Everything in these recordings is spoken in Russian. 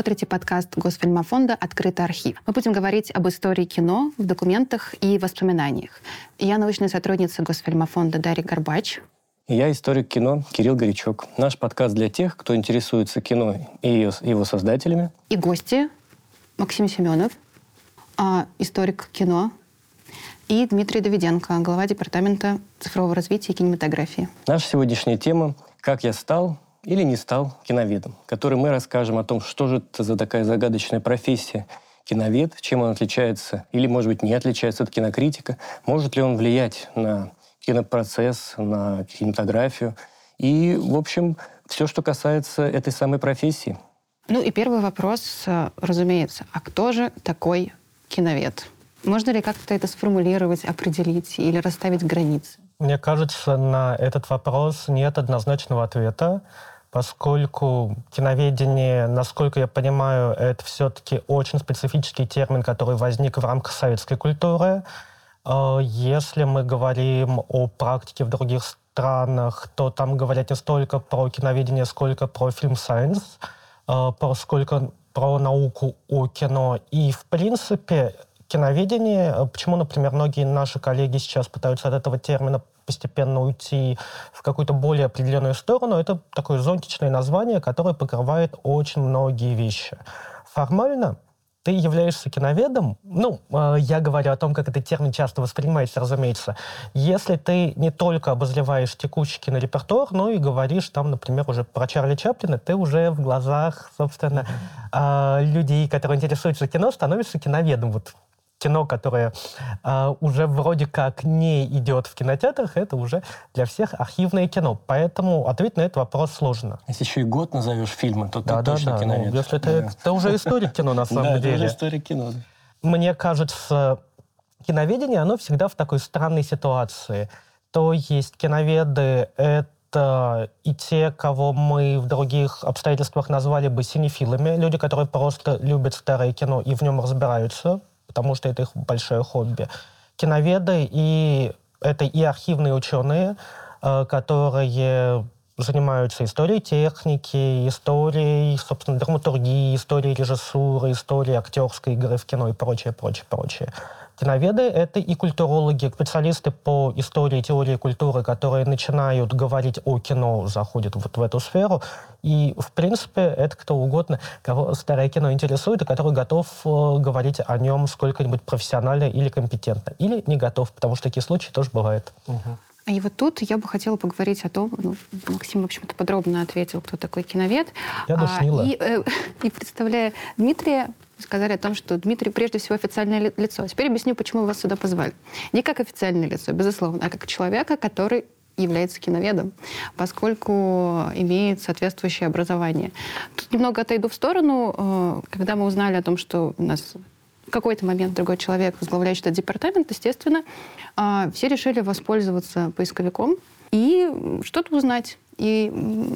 смотрите подкаст Госфильмофонда «Открытый архив». Мы будем говорить об истории кино в документах и воспоминаниях. Я научная сотрудница Госфильмофонда Дарья Горбач. Я историк кино Кирилл Горячок. Наш подкаст для тех, кто интересуется кино и его создателями. И гости Максим Семенов, а, историк кино, и Дмитрий Давиденко, глава Департамента цифрового развития и кинематографии. Наша сегодняшняя тема «Как я стал или не стал киноведом», в которой мы расскажем о том, что же это за такая загадочная профессия киновед, чем он отличается или, может быть, не отличается от кинокритика, может ли он влиять на кинопроцесс, на кинематографию и, в общем, все, что касается этой самой профессии. Ну и первый вопрос, э, разумеется, а кто же такой киновед? Можно ли как-то это сформулировать, определить или расставить границы? Мне кажется, на этот вопрос нет однозначного ответа, поскольку киноведение, насколько я понимаю, это все-таки очень специфический термин, который возник в рамках советской культуры. Э, если мы говорим о практике в других странах, то там говорят не столько про киноведение, сколько про фильм-сайенс, э, про сколько про науку о кино. И, в принципе, киноведение, э, почему, например, многие наши коллеги сейчас пытаются от этого термина постепенно уйти в какую-то более определенную сторону, это такое зонтичное название, которое покрывает очень многие вещи. Формально ты являешься киноведом, ну, э, я говорю о том, как этот термин часто воспринимается, разумеется, если ты не только обозреваешь текущий кинорепертуар, но и говоришь там, например, уже про Чарли Чаплина, ты уже в глазах, собственно, э, людей, которые интересуются кино, становишься киноведом. Вот кино, которое э, уже вроде как не идет в кинотеатрах, это уже для всех архивное кино. Поэтому ответить на этот вопрос сложно. Если еще и год назовешь фильмы, то да, ты да, точно да. киновед. Ну, если это, это уже историк кино, на самом да, деле. это уже историк кино. Мне кажется, киноведение, оно всегда в такой странной ситуации. То есть киноведы — это и те, кого мы в других обстоятельствах назвали бы синефилами, люди, которые просто любят старое кино и в нем разбираются, потому что это их большое хобби. Киноведы и это и архивные ученые, э, которые занимаются историей техники, историей, собственно, драматургии, историей режиссуры, историей актерской игры в кино и прочее, прочее, прочее. Киноведы — это и культурологи, специалисты по истории, теории культуры, которые начинают говорить о кино, заходят вот в эту сферу. И, в принципе, это кто угодно, кого старое кино интересует, и который готов э, говорить о нем сколько-нибудь профессионально или компетентно. Или не готов, потому что такие случаи тоже бывают. Угу. И вот тут я бы хотела поговорить о том, ну, Максим, в общем-то, подробно ответил, кто такой киновед. Я душнила. А, и, э, и представляя Дмитрия, сказали о том, что Дмитрий прежде всего официальное лицо. Теперь объясню, почему вас сюда позвали. Не как официальное лицо, безусловно, а как человека, который является киноведом, поскольку имеет соответствующее образование. Тут немного отойду в сторону. Э, когда мы узнали о том, что у нас в какой-то момент другой человек, возглавляющий этот департамент, естественно, э, все решили воспользоваться поисковиком и что-то узнать. И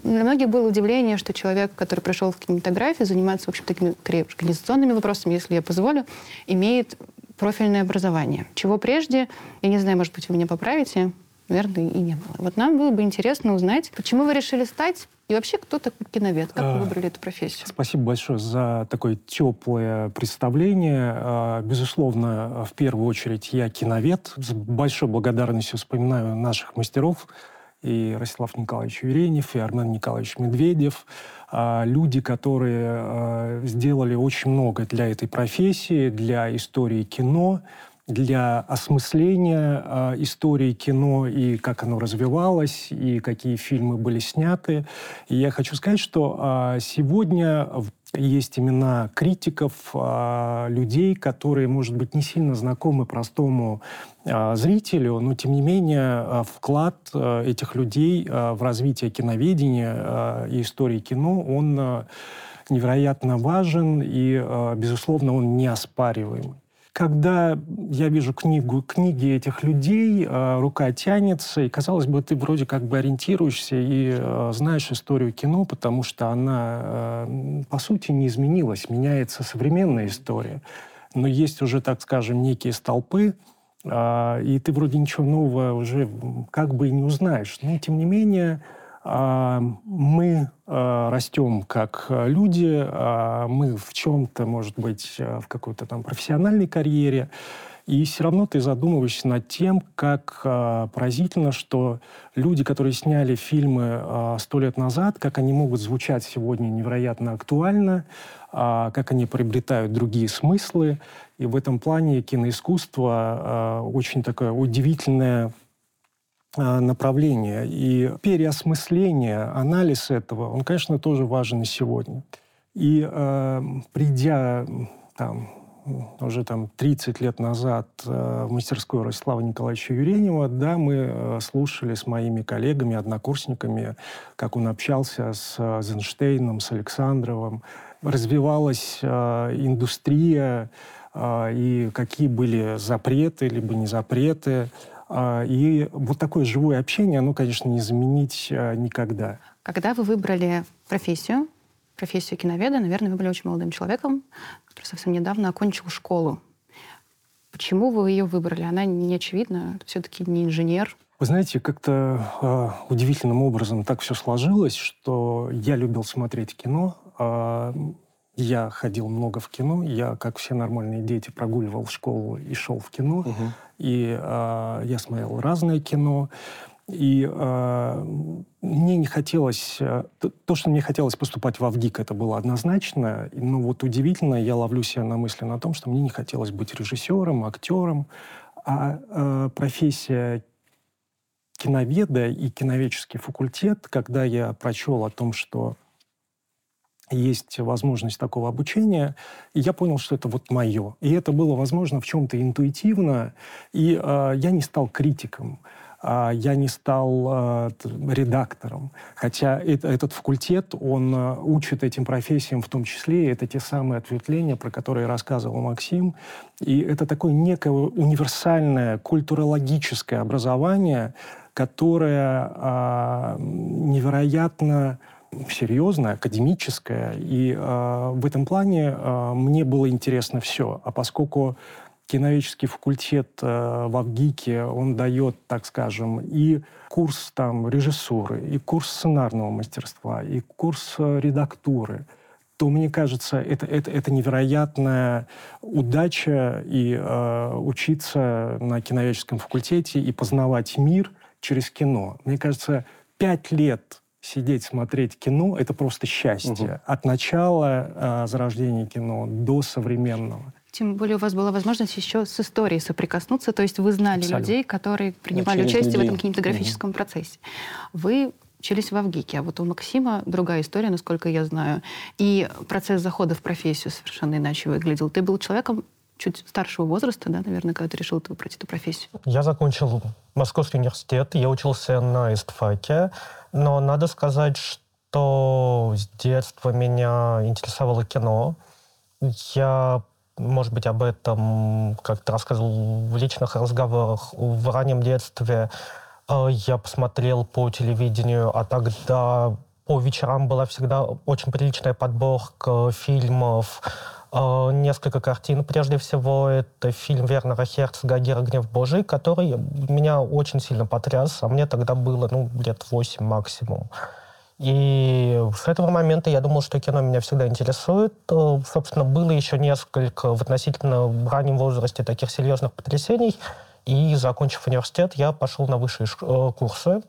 для многих было удивление, что человек, который пришел в кинематографию, занимается, в общем, такими организационными вопросами, если я позволю, имеет профильное образование. Чего прежде, я не знаю, может быть, вы меня поправите, наверное, и не было. Вот нам было бы интересно узнать, почему вы решили стать и вообще, кто такой киновед? Как вы а, выбрали эту профессию? Спасибо большое за такое теплое представление. А, безусловно, в первую очередь я киновед. С большой благодарностью вспоминаю наших мастеров, и Ростислав Николаевич Юренев, и Армен Николаевич Медведев. А, люди, которые сделали очень много для этой профессии, для истории кино, для осмысления э, истории кино и как оно развивалось, и какие фильмы были сняты. И я хочу сказать, что э, сегодня есть имена критиков, э, людей, которые, может быть, не сильно знакомы простому зрителю, но, тем не менее, вклад этих людей в развитие киноведения и истории кино, он невероятно важен и, безусловно, он неоспариваемый. Когда я вижу книгу, книги этих людей, э, рука тянется, и, казалось бы, ты вроде как бы ориентируешься и э, знаешь историю кино, потому что она, э, по сути, не изменилась. Меняется современная история. Но есть уже, так скажем, некие столпы, и ты вроде ничего нового уже как бы и не узнаешь. Но, тем не менее, А, мы а, растем как люди, а, мы в чем-то, может быть, в какой-то там профессиональной карьере, и все равно ты задумываешься над тем, как поразительно, что люди, которые сняли фильмы сто лет назад, как они могут звучать сегодня невероятно актуально, как они приобретают другие смыслы. И в этом плане киноискусство очень такое удивительное направление. И переосмысление, анализ этого, он, конечно, тоже важен и сегодня. И э, придя там, уже там 30 лет назад э, в мастерской Ростислава Николаевича Юренева, да, мы э, слушали с моими коллегами, однокурсниками, как он общался с э, Зенштейном, с Александровым. Развивалась индустрия, и какие были запреты, либо не запреты. И вот такое живое общение, оно, конечно, не заменить никогда. Когда вы выбрали профессию, профессию киноведа, наверное, вы были очень молодым человеком, который совсем недавно окончил школу. Почему вы ее выбрали? Она не очевидна, все-таки не инженер. Вы знаете, как-то э, удивительным образом так все сложилось, что я любил смотреть кино. Э, я ходил много в кино. Я, как все нормальные дети, прогуливал школу и шел в кино. Угу. И э, я смотрел разное кино. И э, мне не хотелось... Э, то, что мне хотелось поступать в Авгик, это было однозначно. Но вот удивительно, я ловлю себя на мысли на том, что мне не хотелось быть режиссером, актером. А э, профессия киноведа и киноведческий факультет, когда я прочел о том, что есть возможность такого обучения, и я понял, что это вот мое. И это было возможно в чем-то интуитивно, и э, я не стал критиком. А, я не стал а, редактором. Хотя этот факультет, он учит этим профессиям в том числе, и это те самые ответвления, про которые рассказывал Максим. И это такое некое универсальное культурологическое образование, которое невероятно серьезное, академическое. И э, в этом плане э, мне было интересно все. А поскольку киноведческий факультет э, в Авгике, он дает, так скажем, и курс там режиссуры, и курс сценарного мастерства, и курс э, редактуры, то, мне кажется, это, это, это невероятная удача и э, учиться на киноведческом факультете и познавать мир через кино. Мне кажется, пять лет сидеть, смотреть кино — это просто счастье. Угу. От начала э, зарождения кино до современного. Тем более у вас была возможность еще с историей соприкоснуться, то есть вы знали Абсолютно. людей, которые принимали ну, участие людей. в этом кинематографическом угу. процессе. Вы учились в Авгике, а вот у Максима другая история, насколько я знаю. И процесс захода в профессию совершенно иначе выглядел. Ты был человеком чуть старшего возраста, да, наверное, когда ты решил пройти эту профессию? Я закончил Московский университет, я учился на истфаке, но надо сказать, что с детства меня интересовало кино. Я может быть, об этом как-то рассказывал в личных разговорах. В раннем детстве э, я посмотрел по телевидению, а тогда по вечерам была всегда очень приличная подборка фильмов, несколько картин. Прежде всего, это фильм Вернера Херцога «Гера. Гнев Божий», который меня очень сильно потряс, а мне тогда было ну, лет восемь максимум. И с этого момента я думал, что кино меня всегда интересует. Э, собственно, было еще несколько в относительно раннем возрасте таких серьезных потрясений. И, закончив университет, я пошел на высшие э, курсы.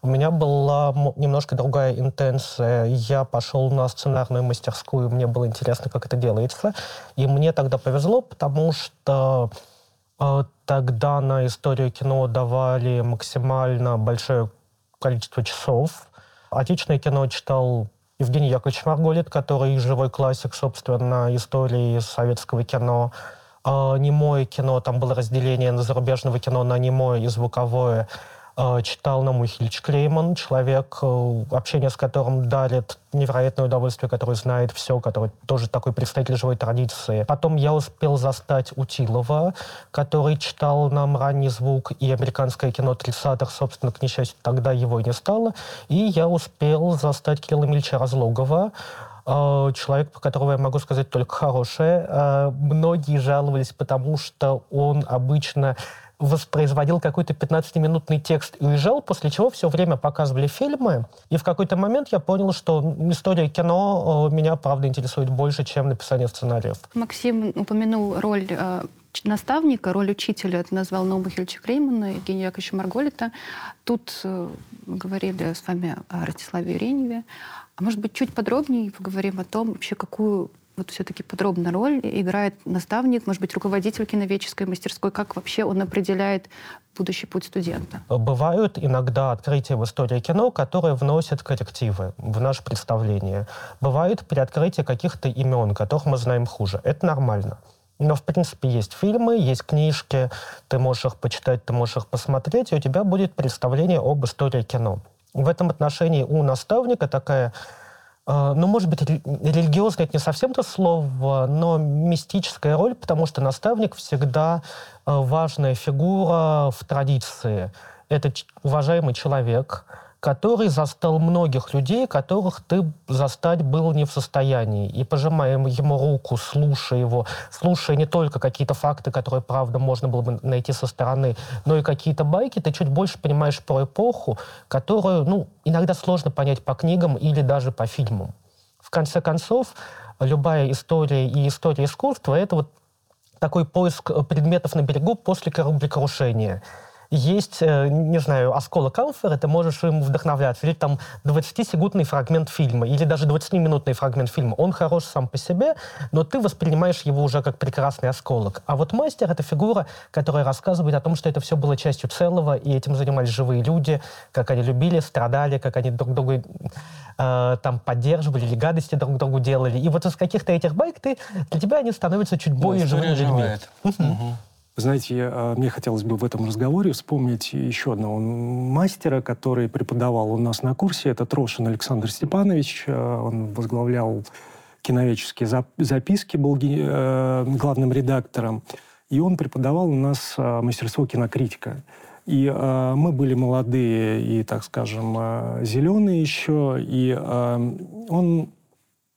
У меня была немножко другая интенция. Я пошел на сценарную мастерскую, мне было интересно, как это делается. И мне тогда повезло, потому что э, тогда на историю кино давали максимально большое количество часов. Отечественное кино читал Евгений Яковлевич Марголит, который живой классик, собственно, истории советского кино. А немое кино, там было разделение на зарубежного кино на немое и звуковое. Э, читал на Мухильч Клейман, человек, э, общение с которым дарит невероятное удовольствие, который знает все, который тоже такой представитель живой традиции. Потом я успел застать Утилова, который читал нам ранний звук и американское кино 30-х, собственно, к несчастью, тогда его и не стало. И я успел застать Кирилла Ильича Разлогова, э, человек, по которого я могу сказать только хорошее. Многие жаловались, потому что он обычно воспроизводил какой-то 15-минутный текст и уезжал, после чего все время показывали фильмы. И в какой-то момент я понял, что история кино э, меня, правда, интересует больше, чем написание сценариев. Максим упомянул роль наставника, роль учителя. Это назвал Нобу Хильчик Реймана, Евгения Яковлевича Марголита. Тут э, говорили с вами о Ростиславе Юреневе. Может быть, чуть подробнее поговорим о том, вообще какую вот все-таки подробно роль играет наставник, может быть, руководитель киноведческой мастерской, как вообще он определяет будущий путь студента? Бывают иногда открытия в истории кино, которые вносят коррективы в наше представление. Бывает приоткрытие каких-то имен, которых мы знаем хуже. Это нормально. Но, в принципе, есть фильмы, есть книжки, ты можешь их почитать, ты можешь их посмотреть, и у тебя будет представление об истории кино. В этом отношении у наставника такая а, ну, может быть, религиозное это не совсем то слово, но мистическая роль, потому что наставник всегда а, важная фигура в традиции. Это уважаемый человек, который застал многих людей, которых ты застать был не в состоянии. И пожимая ему руку, слушая его, слушая не только какие-то факты, которые, правда, можно было бы найти со стороны, но и какие-то байки, ты чуть больше понимаешь про эпоху, которую, ну, иногда сложно понять по книгам или даже по фильмам. В конце концов, любая история и история искусства — это вот такой поиск предметов на берегу после кораблекрушения есть, э, не знаю, осколок амфоры, ты можешь им вдохновляться. Или там 20-секундный фрагмент фильма, или даже 20-минутный фрагмент фильма. Он хорош сам по себе, но ты воспринимаешь его уже как прекрасный осколок. А вот мастер — это фигура, которая рассказывает о том, что это все было частью целого, и этим занимались живые люди, как они любили, страдали, как они друг друга э, там поддерживали или гадости друг другу делали. И вот из каких-то этих байк ты, для тебя они становятся чуть более живыми людьми. Угу. Вы знаете, а, мне хотелось бы в этом разговоре вспомнить еще одного мастера, который преподавал у нас на курсе. Это Трошин Александр Степанович. А, он возглавлял киноведческие записки, был э, главным редактором. И он преподавал у нас а, мастерство кинокритика. И э, мы были молодые и, так скажем, э, зеленые еще. И э, он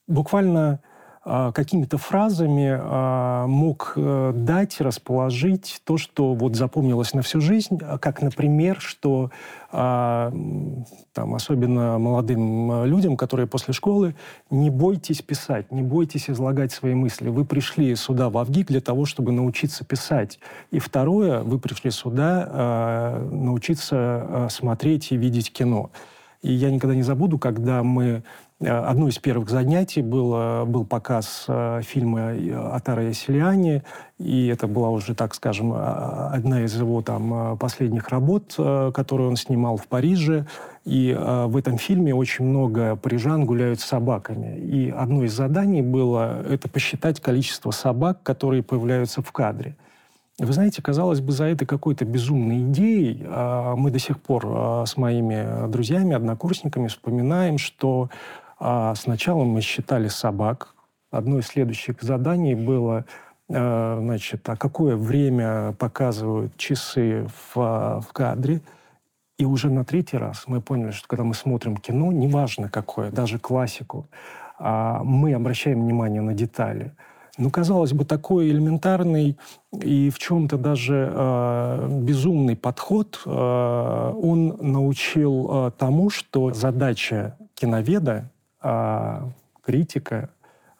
буквально какими-то фразами а, мог э, дать, расположить то, что вот запомнилось на всю жизнь, а, как, например, что там, особенно молодым людям, которые после школы, не бойтесь писать, не бойтесь излагать свои мысли. Вы пришли сюда в Авгик для того, чтобы научиться писать. И второе, вы пришли сюда научиться смотреть и видеть кино. И я никогда не забуду, когда мы Э, одно из первых занятий было, был показ э, фильма Атара Ясилиани, и это была уже, так скажем, одна из его там последних работ, э, которую он снимал в Париже. И в этом фильме очень много парижан гуляют с собаками. И одно из заданий было это посчитать количество собак, которые появляются в кадре. Вы знаете, казалось бы, за этой какой-то безумной идеей мы до сих пор с моими друзьями, однокурсниками вспоминаем, что а сначала мы считали собак. Одно из следующих заданий было, э, значит, а какое время показывают часы в, в кадре. И уже на третий раз мы поняли, что когда мы смотрим кино, неважно какое, даже классику, а мы обращаем внимание на детали. Ну, казалось бы, такой элементарный и в чем-то даже э, безумный подход, э, он научил э, тому, что задача киноведа а, критика,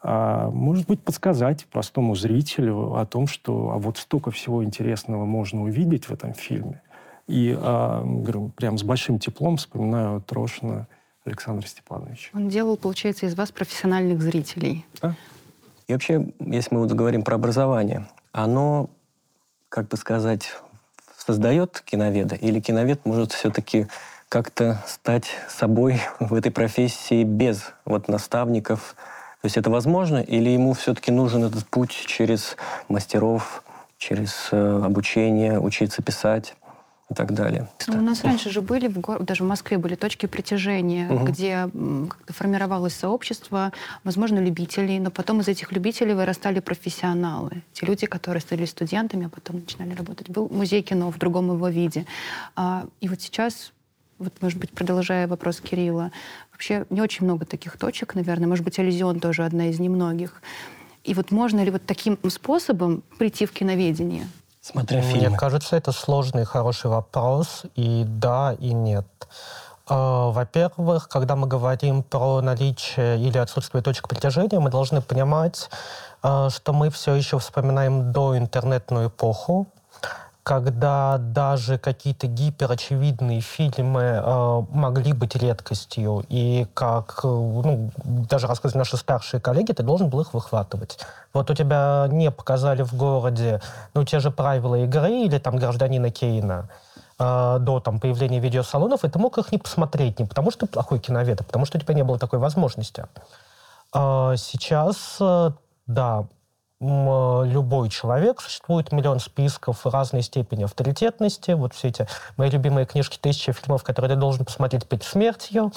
а, может быть, подсказать простому зрителю о том, что а вот столько всего интересного можно увидеть в этом фильме. И а, говорю, прям с большим теплом вспоминаю Трошина Александра Степановича. Он делал, получается, из вас профессиональных зрителей. Да. И вообще, если мы вот говорим про образование, оно, как бы сказать, создает киноведа, или киновед может все-таки как-то стать собой в этой профессии без вот наставников? То есть это возможно или ему все-таки нужен этот путь через мастеров, через э, обучение, учиться писать? и так далее. Ну, у нас раньше же были, в гор... даже в Москве были точки притяжения, угу. где формировалось сообщество, возможно, любителей, но потом из этих любителей вырастали профессионалы. Те люди, которые стали студентами, а потом начинали работать. Был музей кино в другом его виде. А, и вот сейчас вот, может быть, продолжая вопрос Кирилла, вообще не очень много таких точек, наверное. Может быть, Элизион тоже одна из немногих. И вот можно ли вот таким способом прийти в киноведение? Смотря Мне фильмы. кажется, это сложный и хороший вопрос, и да, и нет. А, Во-первых, когда мы говорим про наличие или отсутствие точек притяжения, мы должны понимать, а, что мы все еще вспоминаем доинтернетную эпоху, когда даже какие-то гиперочевидные фильмы э, могли быть редкостью, и как э, ну, даже рассказывали наши старшие коллеги, ты должен был их выхватывать. Вот у тебя не показали в городе, ну, те же правила игры или там гражданина Кейна э, до там, появления видеосалонов, и ты мог их не посмотреть, не потому что ты плохой киновед, а потому что у тебя не было такой возможности. А Сейчас, э, да, любой человек, существует миллион списков разной степени авторитетности, вот все эти мои любимые книжки «Тысяча фильмов», которые ты должен посмотреть перед смертью.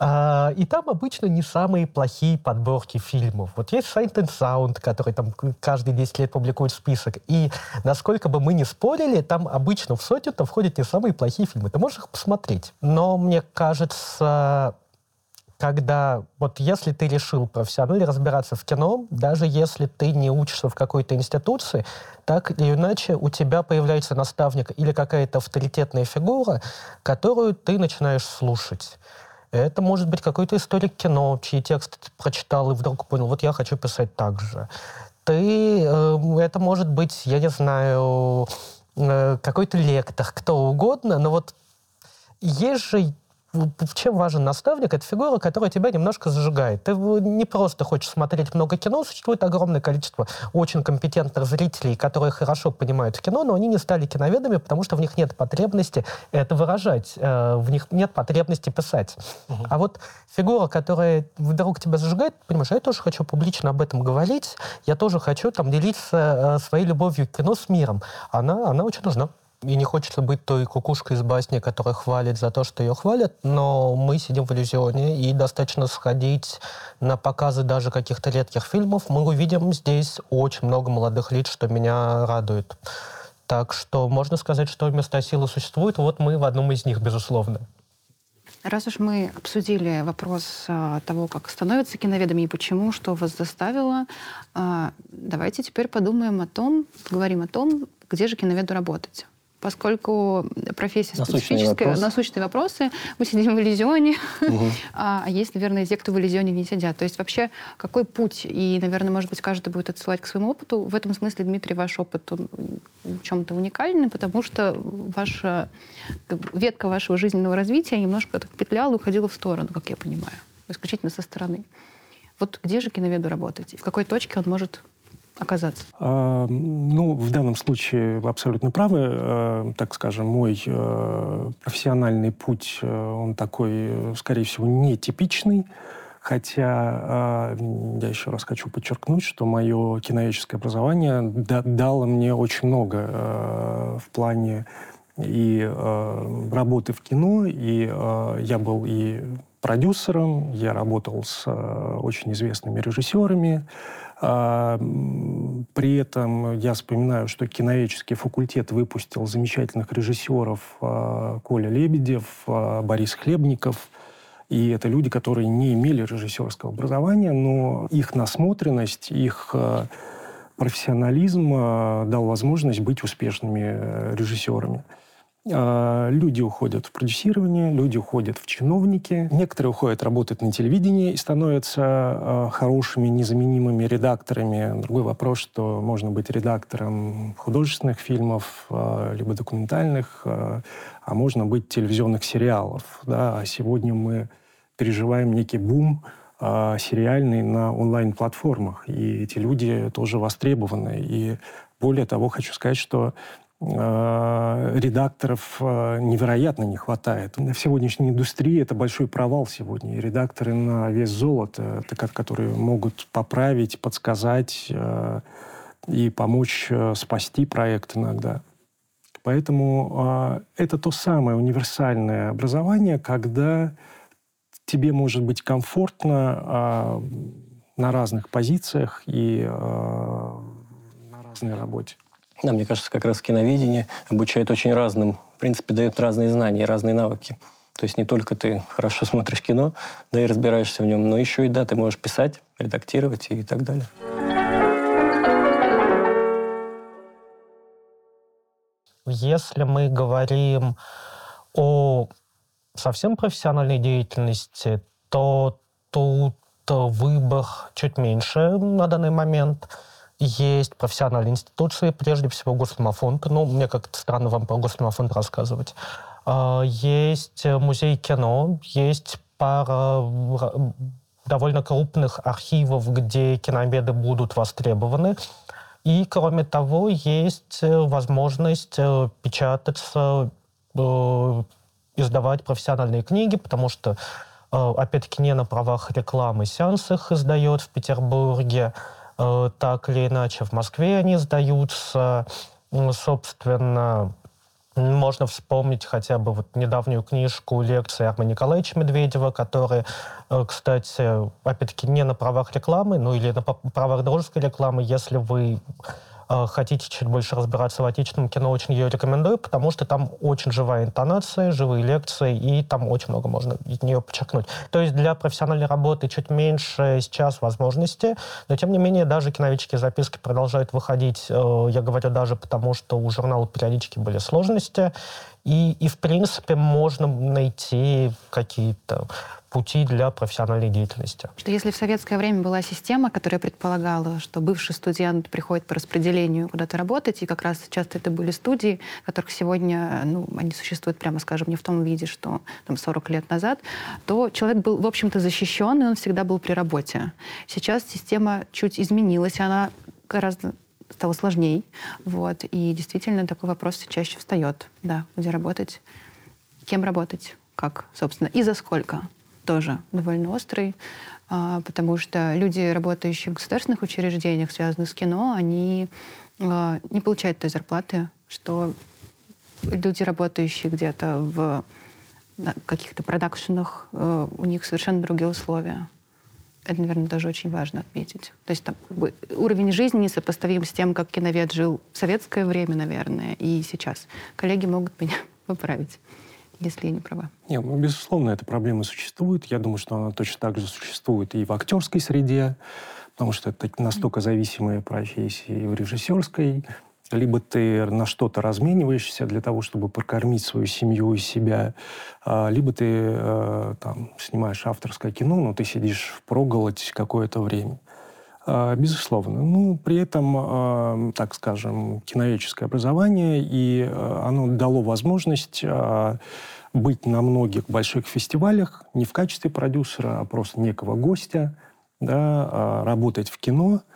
А, И там обычно не самые плохие подборки фильмов. Вот есть Sight and Sound, который там каждые 10 лет публикует список. И насколько бы мы ни спорили, там обычно в сотню-то входят не самые плохие фильмы. Ты можешь их посмотреть. Но мне кажется, когда вот если ты решил профессионально разбираться в кино, даже если ты не учишься в какой-то институции, так или иначе у тебя появляется наставник или какая-то авторитетная фигура, которую ты начинаешь слушать. Это может быть какой-то историк кино, чьи тексты ты прочитал и вдруг понял, вот я хочу писать так же. Ты, э, это может быть, я не знаю, э, какой-то лектор, кто угодно, но вот есть же чем важен наставник? Это фигура, которая тебя немножко зажигает. Ты не просто хочешь смотреть много кино, существует огромное количество очень компетентных зрителей, которые хорошо понимают кино, но они не стали киноведами, потому что в них нет потребности это выражать, э, в них нет потребности писать. А вот фигура, которая вдруг тебя зажигает, понимаешь, «А я тоже хочу публично об этом говорить, я тоже хочу там делиться э, своей любовью к кино с миром. Она, она очень нужна. И не хочется быть той кукушкой из басни, которая хвалит за то, что ее хвалят, но мы сидим в иллюзионе, и достаточно сходить на показы даже каких-то редких фильмов. Мы увидим здесь очень много молодых лиц, что меня радует. Так что можно сказать, что места силы существуют. Вот мы в одном из них, безусловно. Раз уж мы обсудили вопрос а, того, как становятся киноведами и почему, что вас заставило, а, давайте теперь подумаем о том, поговорим о том, где же киноведу работать. Поскольку профессия Насущные специфическая, вопросы. насущные вопросы, мы сидим в иллюзионе, а а есть, наверное, те, кто в иллюзионе не сидят. То есть вообще какой путь? И, наверное, может быть, каждый будет отсылать к своему опыту. В этом смысле, Дмитрий, ваш опыт он в чем-то уникальный, потому что ваша ветка вашего жизненного развития немножко так петляла уходила в сторону, как я понимаю, исключительно со стороны. Вот где же киноведу работать? И В какой точке он может оказаться? А, Ну, в данном случае вы абсолютно правы. Э, Так скажем, мой э, профессиональный путь, э, он такой, скорее всего, нетипичный. Хотя э, я еще раз хочу подчеркнуть, что мое киноведческое образование да- дало мне очень много в плане и работы в кино, и я был и продюсером, я работал с очень известными режиссерами. А, При этом я вспоминаю, что киноведческий факультет выпустил замечательных режиссеров э, Коля Лебедев, э, Борис Хлебников. И это люди, которые не имели режиссерского образования, но их насмотренность, их э, профессионализм э, дал возможность быть успешными э, режиссерами. А, Люди уходят в продюсирование, люди уходят в чиновники, некоторые уходят работать на телевидении и становятся э, хорошими, незаменимыми редакторами. Другой вопрос, что можно быть редактором художественных фильмов, э, либо документальных, а можно быть телевизионных сериалов. Да? А сегодня мы переживаем некий бум сериальный на онлайн-платформах, и эти люди тоже востребованы. И более того, хочу сказать, что редакторов э, невероятно не хватает. В сегодняшней индустрии это большой провал сегодня. И редакторы на вес золота, которые могут поправить, подсказать э, и помочь э, спасти проект иногда. Поэтому э, это то самое универсальное образование, когда тебе может быть комфортно э, на разных позициях и э, на разной работе. Да, мне кажется, как раз киноведение обучает очень разным, в принципе, дает разные знания, разные навыки. То есть не только ты хорошо смотришь кино, да и разбираешься в нем, но еще и, да, ты можешь писать, редактировать и так далее. Если мы говорим о совсем профессиональной деятельности, то тут выбор чуть меньше на данный момент. Есть профессиональные институции, прежде всего Госфильмофонд. Ну, мне как-то странно вам про Госфильмофонд рассказывать. А, есть музей кино, есть пара довольно крупных архивов, где киноведы будут востребованы. И, кроме того, есть э, возможность э, печататься, э, издавать профессиональные книги, потому что, опять-таки, не на правах рекламы сеанс их издает в Петербурге, так или иначе в Москве они издаются. Собственно, можно вспомнить хотя бы вот недавнюю книжку лекции Армы Николаевича Медведева, который, э, кстати, опять-таки не на правах рекламы, ну или на правах дружеской рекламы, если вы Э, хотите чуть больше разбираться в отечественном кино, очень ее рекомендую, потому что там очень живая интонация, живые лекции, и там очень много можно из нее подчеркнуть. То есть для профессиональной работы чуть меньше сейчас возможностей, но тем не менее даже киновические записки продолжают выходить. Э, я говорю даже потому, что у журнала периодически были сложности, и, и в принципе можно найти какие-то пути для профессиональной деятельности. Что если в советское время была система, которая предполагала, что бывший студент приходит по распределению куда-то работать, и как раз часто это были студии, которых сегодня, ну, они существуют, прямо скажем, не в том виде, что там 40 лет назад, то человек был, в общем-то, защищен, и он всегда был при работе. Сейчас система чуть изменилась, она гораздо стало сложнее. Вот. И действительно такой вопрос чаще встает. Да, где работать, кем работать, как, собственно, и за сколько тоже довольно острый, а, потому что люди, работающие в государственных учреждениях, связанных с кино, они а, не получают той зарплаты, что люди, работающие где-то в каких-то продакшенах, э, у них совершенно другие условия. Это, наверное, тоже очень важно отметить. То есть там, как бы, уровень жизни несопоставим с тем, как киновед жил в советское время, наверное, и сейчас. Коллеги могут меня поправить если я не права. Нет, ну, безусловно, эта проблема существует. Я думаю, что она точно так же существует и в актерской среде, потому что это настолько зависимые профессии и в режиссерской. Либо ты на что-то размениваешься для того, чтобы прокормить свою семью и себя, а, либо ты э, там, снимаешь авторское кино, но ты сидишь в проголодь какое-то время. А, безусловно. Ну, при этом, а, так скажем, киноведческое образование, и оно дало возможность быть на многих больших фестивалях не в качестве продюсера, а просто некого гостя, да, работать в кино –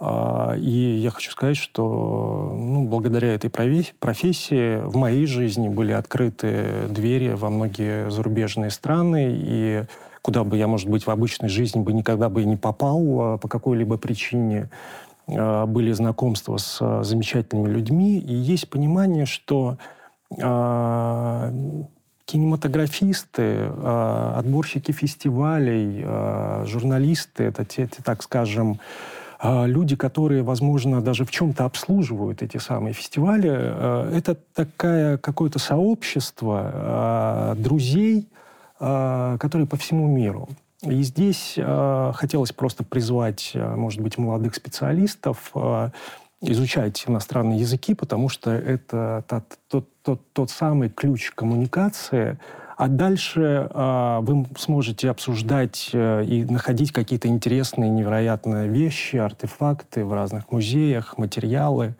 и я хочу сказать, что ну, благодаря этой профессии в моей жизни были открыты двери во многие зарубежные страны, и куда бы я, может быть, в обычной жизни бы никогда бы не попал а, по какой-либо причине, а, были знакомства с замечательными людьми, и есть понимание, что кинематографисты, отборщики фестивалей, журналисты, это те, так скажем, а, люди, которые, возможно, даже в чем-то обслуживают эти самые фестивали, а, это такая какое-то сообщество а, друзей, которые по всему миру. И здесь хотелось просто призвать, может быть, молодых специалистов изучать иностранные языки, потому что это тот, тот, тот самый ключ коммуникации, а дальше э, вы сможете обсуждать э, и находить какие-то интересные, невероятные вещи, артефакты в разных музеях, материалы.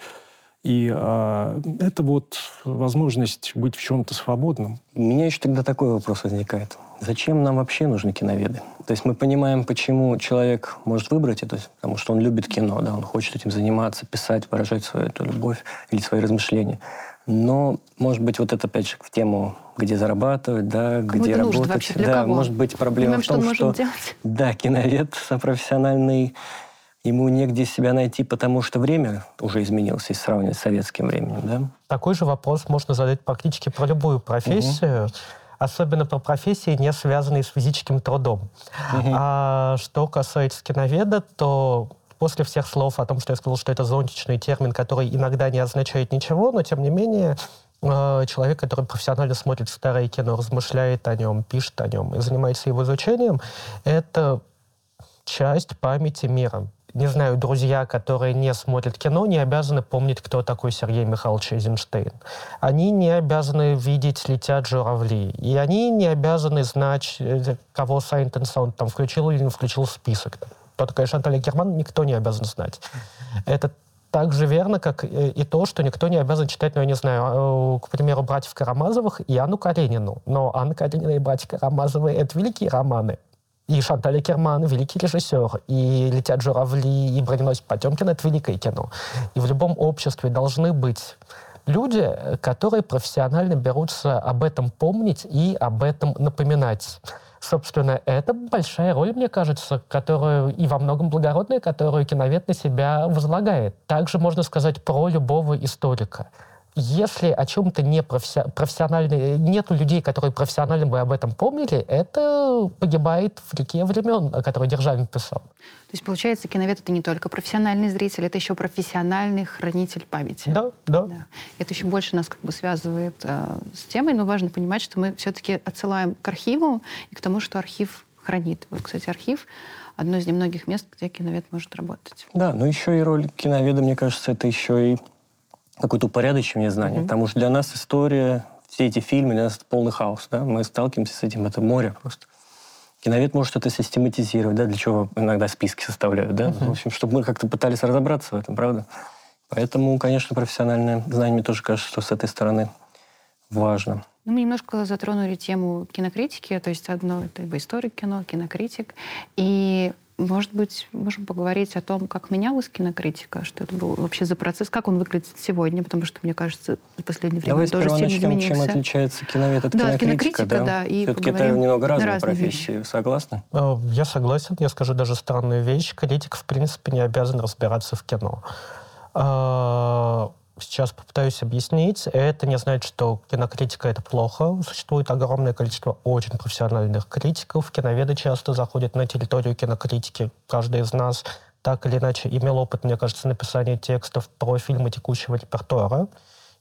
И э, это вот возможность быть в чем-то свободным. У меня еще тогда такой вопрос возникает. Зачем нам вообще нужны киноведы? То есть мы понимаем, почему человек может выбрать это, потому что он любит кино, да, он хочет этим заниматься, писать, выражать свою эту любовь или свои размышления. Но, может быть, вот это опять же в тему, где зарабатывать, да, Кому где работать. Вообще, для да, кого? может быть, проблема Понимаем, в том, что, что, что да, киновед профессиональный, ему негде себя найти, потому что время уже изменилось, если сравнивать с советским временем, да? Такой же вопрос можно задать практически про любую профессию. Угу особенно про профессии, не связанные с физическим трудом. Угу. А что касается киноведа, то после всех слов о том, что я сказал, что это зонтичный термин, который иногда не означает ничего, но тем не менее э, человек, который профессионально смотрит старое кино, размышляет о нем, пишет о нем и занимается его изучением, это часть памяти мира. не знаю, друзья, которые не смотрят кино, не обязаны помнить, кто такой Сергей Михайлович Эйзенштейн. Они не обязаны видеть «Летят журавли». И они не обязаны знать, э, кого Саунд там включил или не включил в список. Кто такая Шанталь Герман, никто не обязан знать. Это так же верно, как и то, что никто не обязан читать, ну, я не знаю, э, к примеру, «Братьев Карамазовых» и Анну Каренину. Но Анна Каренина и «Братья Карамазовы» — это великие романы. И Шанталь Керман — великий режиссер, и «Летят журавли», и «Броненосец Потемкин» — это великое кино. И в любом обществе должны быть люди, которые профессионально берутся об этом помнить и об этом напоминать. Собственно, это большая роль, мне кажется, которую и во многом благородная, которую киновед на себя возлагает. Также можно сказать про любого историка. Если о чем-то не професси... профессионально, нету людей, которые профессионально бы об этом помнили, это погибает в реке времен, о которой Державин писал. То есть, получается, киновед — это не только профессиональный зритель, это еще профессиональный хранитель памяти. Да, да. да. Это еще больше нас как бы связывает э, с темой, но важно понимать, что мы все-таки отсылаем к архиву и к тому, что архив хранит. Вот, кстати, архив — одно из немногих мест, где киновед может работать. Да, но еще и роль киноведа, мне кажется, это еще и какое-то упорядочивание знаний. Mm-hmm. Потому что для нас история, все эти фильмы, для нас это полный хаос. Да? Мы сталкиваемся с этим, это море просто. Киновед может это систематизировать, да, для чего иногда списки составляют, да, uh-huh. в общем, чтобы мы как-то пытались разобраться в этом, правда? Поэтому, конечно, профессиональное знание мне тоже кажется, что с этой стороны важно. Ну, мы немножко затронули тему кинокритики, то есть одно это историк кино, кинокритик, и может быть, можем поговорить о том, как менялась кинокритика, что это был вообще за процесс, как он выглядит сегодня, потому что, мне кажется, в последнее время Давайте он тоже сильно начнем, изменился. чем отличается киновед от да, кинокритика. кинокритика, да, да. и Все-таки это немного разные, разные профессии, вещи. согласны? Э, я согласен, я скажу даже странную вещь. Критик, в принципе, не обязан разбираться в кино э, сейчас попытаюсь объяснить. Это не значит, что кинокритика — это плохо. Существует огромное количество очень профессиональных критиков. Киноведы часто заходят на территорию кинокритики. Каждый из нас так или иначе имел опыт, мне кажется, написания текстов про фильмы текущего репертуара.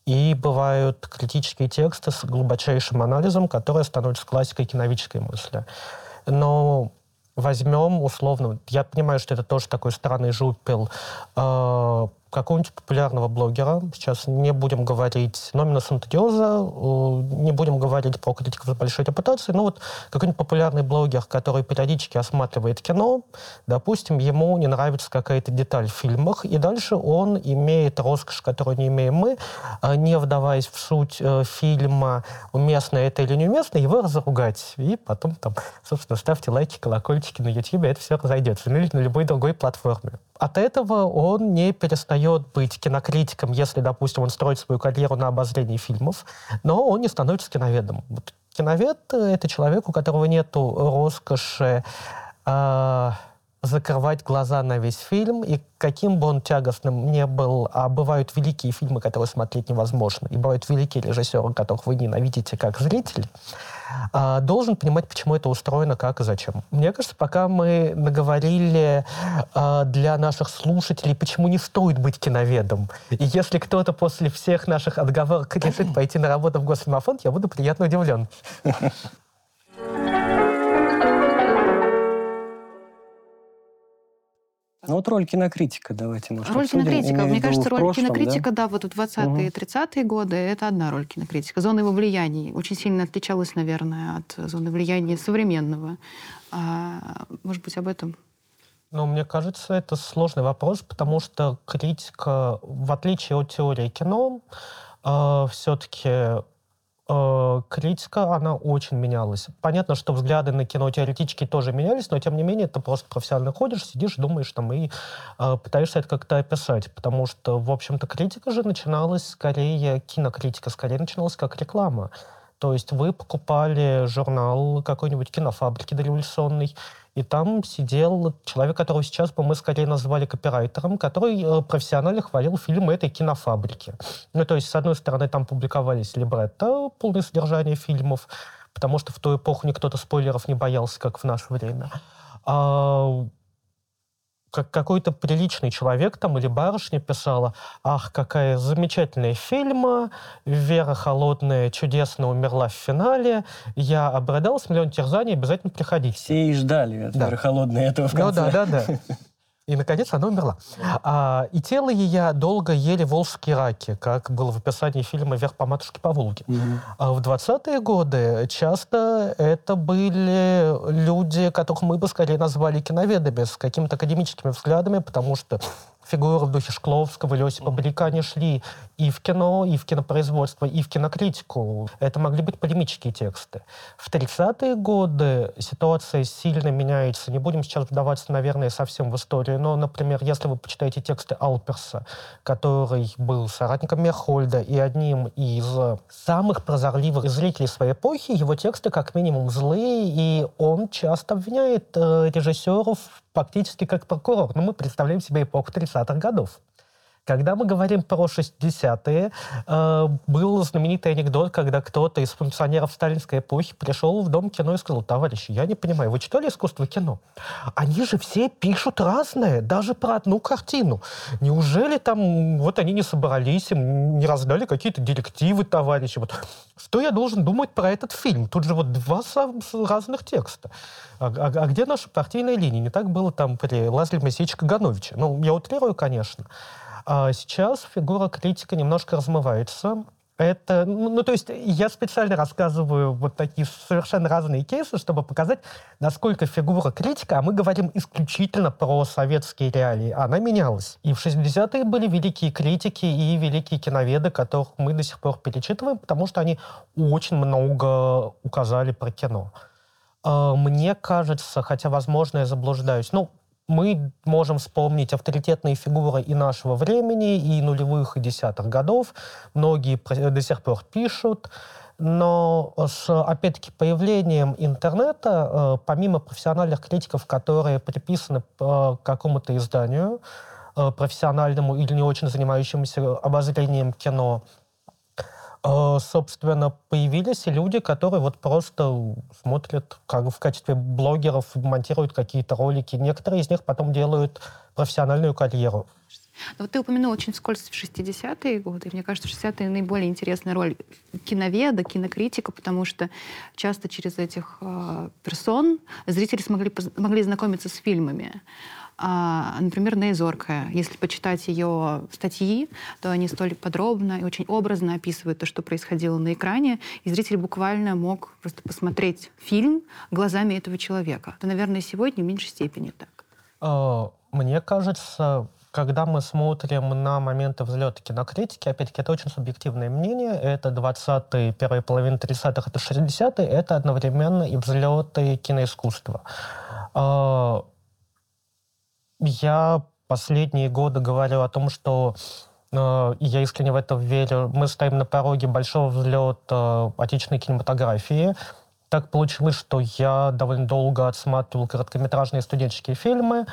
И бывают критические тексты с глубочайшим анализом, которые становятся классикой киновической мысли. Но возьмем условно, я понимаю, что это тоже такой странный жупел, э, какого-нибудь популярного блогера, сейчас не будем говорить номина Сантадиоза, не будем говорить про критиков с большой репутацией, но вот какой-нибудь популярный блогер, который периодически осматривает кино, допустим, ему не нравится какая-то деталь в фильмах, и дальше он имеет роскошь, которую не имеем мы, а не вдаваясь в суть э, фильма, уместно это или неуместно, его разругать. И потом там, собственно, ставьте лайки, колокольчики на YouTube, это все разойдется. Ну или на любой другой платформе. От этого он не перестает быть кинокритиком, если, допустим, он строит свою карьеру на обозрении фильмов, но он не становится киноведом. Вот киновед — это человек, у которого нет роскоши э, закрывать глаза на весь фильм, и каким бы он тягостным не был, а бывают великие фильмы, которые смотреть невозможно, и бывают великие режиссеры, которых вы ненавидите как зритель, а, должен понимать, почему это устроено, как и зачем. Мне кажется, пока мы наговорили а, для наших слушателей, почему не стоит быть киноведом. И если кто-то после всех наших отговорок решит пойти на работу в Госфильмофонд, я буду приятно удивлен. Ну вот роль кинокритика давайте, может, Роль обсудим. кинокритика. Имею Мне кажется, роль прошлом, кинокритика, да? да, вот в 20-е, 30-е годы, это одна роль кинокритика. Зона его влияний очень сильно отличалась, наверное, от зоны влияния современного. А, может быть, об этом? Ну, мне кажется, это сложный вопрос, потому что критика, в отличие от теории кино, э, все-таки э, критика, она очень менялась. Понятно, что взгляды на кино теоретически тоже менялись, но тем не менее ты просто профессионально ходишь, сидишь, думаешь там и э, пытаешься это как-то описать, потому что, в общем-то, критика же начиналась скорее, кинокритика скорее начиналась как реклама. То есть вы покупали журнал какой-нибудь кинофабрики дореволюционный, и там сидел человек, которого сейчас бы мы скорее назвали копирайтером, который э, профессионально хвалил фильмы этой кинофабрики. Ну, то есть, с одной стороны, там публиковались либретто, полное содержание фильмов, потому что в ту эпоху никто-то спойлеров не боялся, как в наше время. А как какой-то приличный человек там или барышня писала, ах, какая замечательная фильма, Вера Холодная чудесно умерла в финале, я обрадался, миллион терзаний, обязательно приходите. Все и ждали от Да. Веры Холодной этого в Ну конце. да, да, да. И, наконец, она умерла. А, и тело ее долго ели волжские раки, как было в описании фильма «Вверх по матушке по Волге». Мгм. А в 20-е годы часто это были люди, которых мы бы скорее назвали киноведами, с какими-то академическими взглядами, потому что фигуры в духе Шкловского или Осипа Брика, они шли и в кино, и в кинопроизводство, и в кинокритику. Это могли быть полемические тексты. В 30-е годы ситуация сильно меняется. Не будем сейчас вдаваться, наверное, совсем в историю, но, например, если вы почитаете тексты Алперса, который был соратником Мерхольда и одним из самых прозорливых зрителей своей эпохи, его тексты как минимум злые, и он часто обвиняет э, режиссеров фактически как прокурор. Но мы представляем себе эпоху 30-х годов. Когда мы говорим про 60-е, э, был знаменитый анекдот, когда кто-то из функционеров сталинской эпохи пришел в Дом кино и сказал, товарищи, я не понимаю, вы читали искусство кино? Они же все пишут разное, даже про одну картину. Неужели там, вот они не собрались, им не раздали какие-то директивы, товарищи? Вот, что я должен думать про этот фильм? Тут же вот два разных текста. А, а- а где наша партийная линия? Не так было там при Лазаре Моисеевиче Кагановиче. Ну, я утрирую, конечно. А сейчас фигура критика немножко размывается. Это, ну, ну, то есть я специально рассказываю вот такие совершенно разные кейсы, чтобы показать, насколько фигура критика, а мы говорим исключительно про советские реалии, она менялась. И в 60-е были великие критики и великие киноведы, которых мы до сих пор перечитываем, потому что они очень много указали про кино. А, Мне кажется, хотя, возможно, я заблуждаюсь, ну, мы можем вспомнить авторитетные фигуры и нашего времени, и нулевых, и десятых годов. Многие до сих пор пишут. Но с, опять-таки, появлением интернета, э, помимо профессиональных критиков, которые приписаны э, какому-то изданию, э, профессиональному или не очень занимающемуся обозрением кино, собственно, появились люди, которые вот просто смотрят, как в качестве блогеров монтируют какие-то ролики. Некоторые из них потом делают профессиональную карьеру. Но вот ты упомянул очень вскользь 60-е годы. Мне кажется, 60-е наиболее интересная роль киноведа, кинокритика, потому что часто через этих э, персон зрители смогли, могли знакомиться с фильмами. А, например, Нея Зоркая. Если почитать ее статьи, то они столь подробно и очень образно описывают то, что происходило на экране, и зритель буквально мог просто посмотреть фильм глазами этого человека. Это, наверное, сегодня в меньшей степени так. Э, Мне кажется, когда мы смотрим на моменты взлета кинокритики, опять-таки, это очень субъективное мнение, это 20-е, первая половина 30-х, это 60-е, это одновременно и взлеты киноискусства. Э, Я последние годы говорю о том, что э, я искренне в это верю. Мы стоим на пороге большого взлета отечественной кинематографии. Так получилось, что я довольно долго отсматривал короткометражные студенческие фильмы.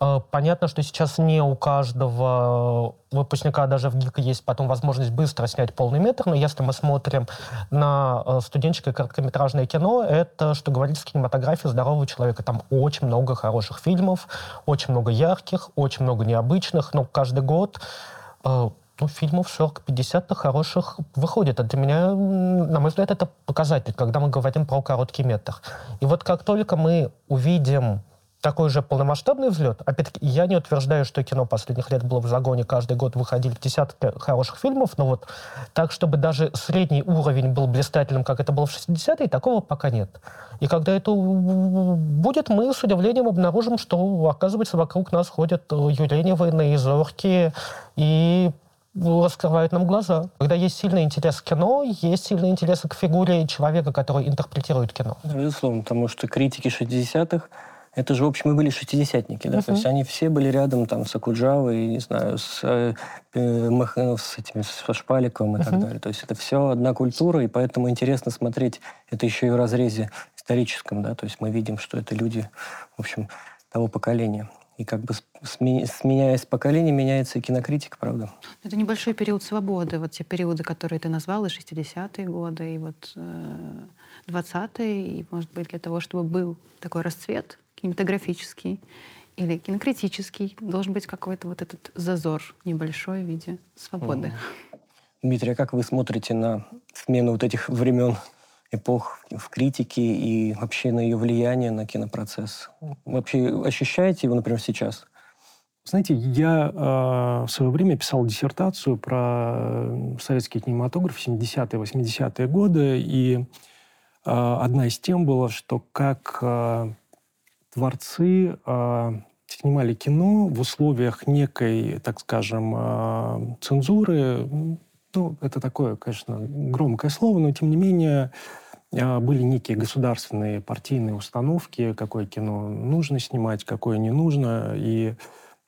Э, Понятно, что сейчас не у каждого выпускника даже в ГИК есть потом возможность быстро снять полный метр, но если мы смотрим на э, студенческое короткометражное кино, это, что говорится, кинематография здорового человека. Там очень много хороших фильмов, очень много ярких, очень много необычных, но каждый год э, ну, фильмов 40-50 хороших выходит. А для меня, на мой взгляд, это показатель, когда мы говорим про короткий метр. И вот как только мы увидим такой же полномасштабный взлет, опять-таки, я не утверждаю, что кино последних лет было в загоне, каждый год выходили десятки хороших фильмов, но вот так, чтобы даже средний уровень был блистательным, как это было в 60-е, такого пока нет. И когда это будет, мы с удивлением обнаружим, что, оказывается, вокруг нас ходят э, Юленевы, Наизорки и раскрывают нам глаза. Когда есть сильный интерес к кино, есть сильный интерес к фигуре человека, который интерпретирует кино. Безусловно, потому что критики 60-х, это же, в общем, мы были шестидесятники, да, то есть они все были рядом там с Акуджавой, не знаю, с, э, э, Мах- ну, с этими, со Шпаликовым и так далее. То есть это все одна культура, и поэтому интересно смотреть это еще и в разрезе историческом, да, то есть мы видим, что это люди, в общем, того поколения. И как бы с- сме- сменяясь поколение, меняется и кинокритика, правда? Это небольшой период свободы, вот те периоды, которые ты назвал, и 60-е годы, и вот э, 20-е, и, может быть, для того, чтобы был такой расцвет кинематографический или кинокритический, должен быть какой-то вот этот зазор небольшой в виде свободы. Дмитрий, а как вы смотрите на смену вот этих времен, эпох в критике и вообще на ее влияние на кинопроцесс? Вообще ощущаете его, например, сейчас? Знаете, я э, в свое время писал диссертацию про э, советский кинематограф 70-е, 80-е годы, и э, одна из тем была, что как э, творцы э, снимали кино в условиях некой, так скажем, э, цензуры. Ну, это такое, конечно, громкое слово, но тем не менее э, были некие государственные партийные установки, какое кино нужно снимать, какое не нужно. И